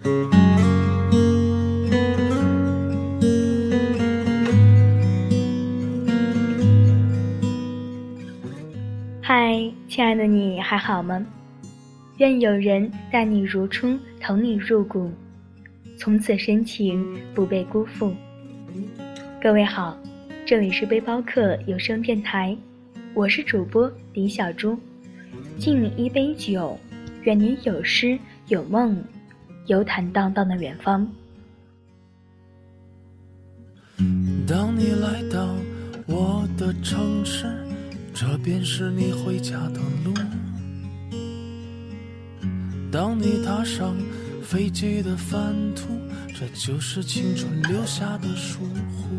嗨，亲爱的你还好吗？愿有人待你如初，疼你入骨，从此深情不被辜负。各位好，这里是背包客有声电台，我是主播李小猪，敬你一杯酒，愿你有诗有梦，有坦荡荡的远方。当你来到我的城市，这便是你回家的路。当你踏上飞机的返途，这就是青春留下的疏忽。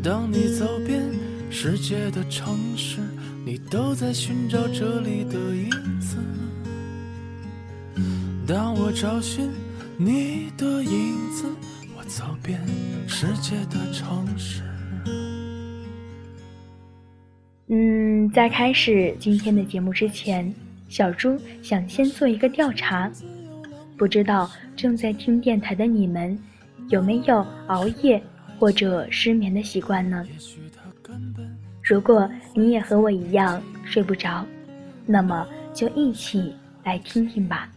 当你走遍世界的城市，你都在寻找这里的影子。当我找寻你的影子，我走遍世界的城市。嗯，在开始今天的节目之前，小猪想先做一个调查，不知道正在听电台的你们，有没有熬夜？或者失眠的习惯呢？如果你也和我一样睡不着，那么就一起来听听吧。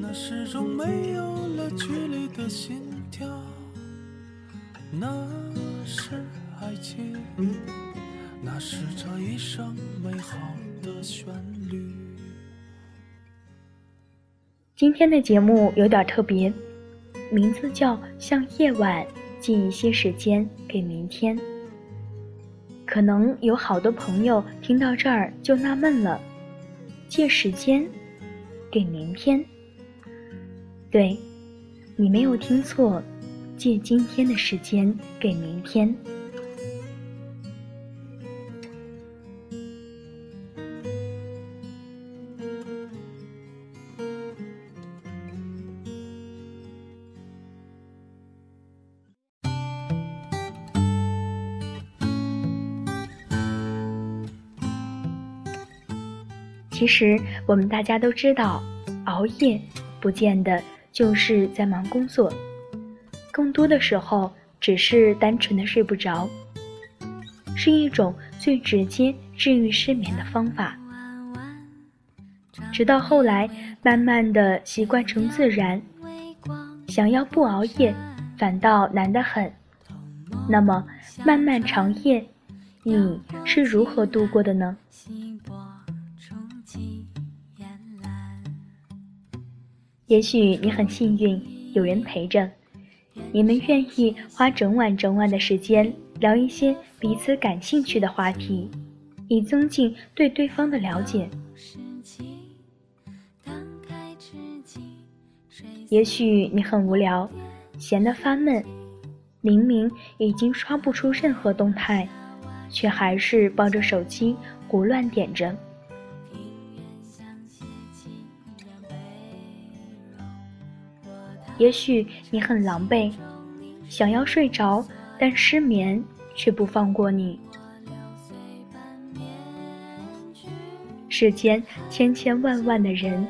那是种没有了距离的心跳，那是爱情，那是这一生美好的旋律。今天的节目有点特别，名字叫《向夜晚》。借一些时间给明天。可能有好多朋友听到这儿就纳闷了：借时间给明天？对，你没有听错，借今天的时间给明天。其实我们大家都知道，熬夜不见得就是在忙工作，更多的时候只是单纯的睡不着，是一种最直接治愈失眠的方法。直到后来，慢慢的习惯成自然，想要不熬夜，反倒难得很。那么漫漫长夜，你是如何度过的呢？也许你很幸运，有人陪着，你们愿意花整晚整晚的时间聊一些彼此感兴趣的话题，以增进对对方的了解。也许你很无聊，闲得发闷，明明已经刷不出任何动态，却还是抱着手机胡乱点着。也许你很狼狈，想要睡着，但失眠却不放过你。世间千千万万的人，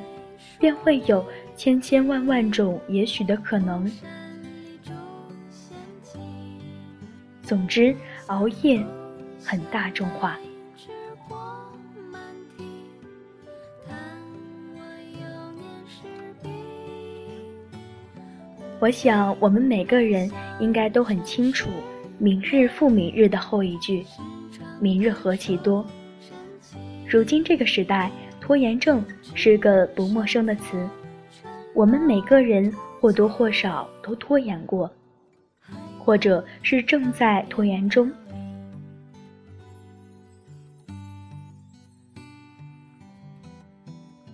便会有千千万万种也许的可能。总之，熬夜很大众化。我想，我们每个人应该都很清楚“明日复明日”的后一句：“明日何其多。”如今这个时代，拖延症是个不陌生的词。我们每个人或多或少都拖延过，或者是正在拖延中。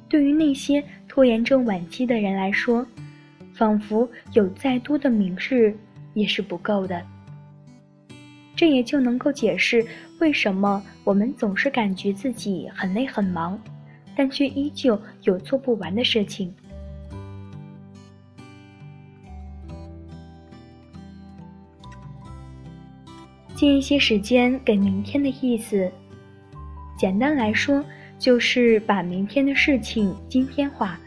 对于那些拖延症晚期的人来说，仿佛有再多的明日也是不够的，这也就能够解释为什么我们总是感觉自己很累很忙，但却依旧有做不完的事情。借一些时间给明天的意思，简单来说就是把明天的事情今天化。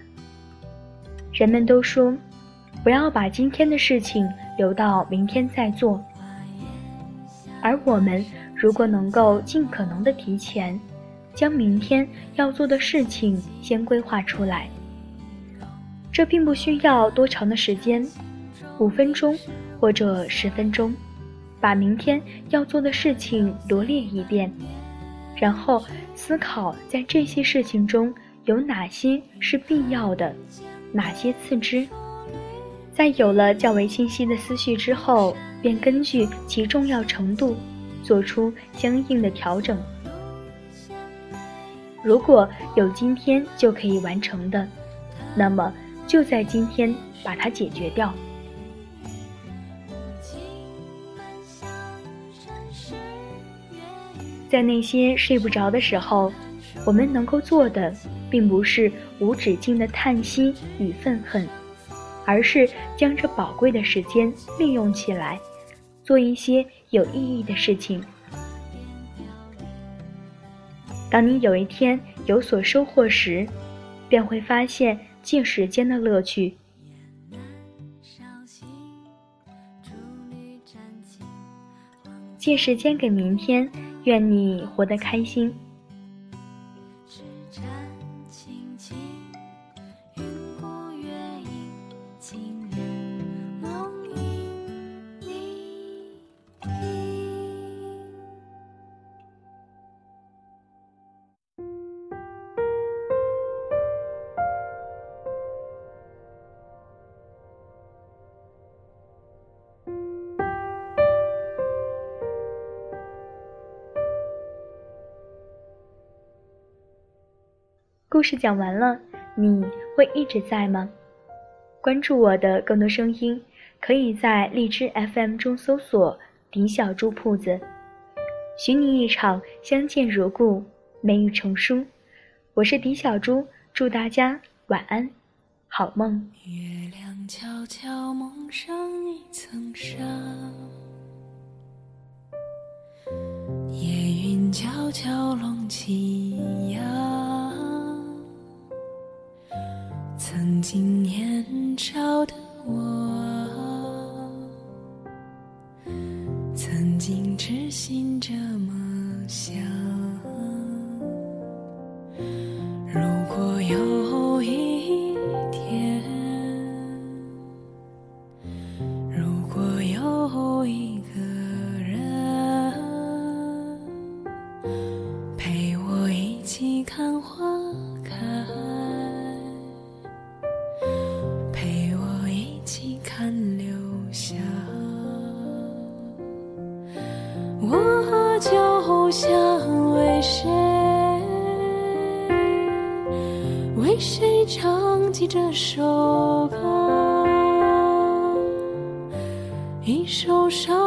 人们都说，不要把今天的事情留到明天再做。而我们如果能够尽可能的提前，将明天要做的事情先规划出来，这并不需要多长的时间，五分钟或者十分钟，把明天要做的事情罗列一遍，然后思考在这些事情中有哪些是必要的。哪些次之？在有了较为清晰的思绪之后，便根据其重要程度，做出相应的调整。如果有今天就可以完成的，那么就在今天把它解决掉。在那些睡不着的时候，我们能够做的。并不是无止境的叹息与愤恨，而是将这宝贵的时间利用起来，做一些有意义的事情。当你有一天有所收获时，便会发现借时间的乐趣。借时间给明天，愿你活得开心。故事讲完了，你会一直在吗？关注我的更多声音，可以在荔枝 FM 中搜索“迪小猪铺子”，许你一场相见如故，美语成书。我是迪小猪，祝大家晚安，好梦。月亮悄悄蒙上一层纱，夜云悄悄拢起呀。曾经年少的为谁唱起这首歌？一首伤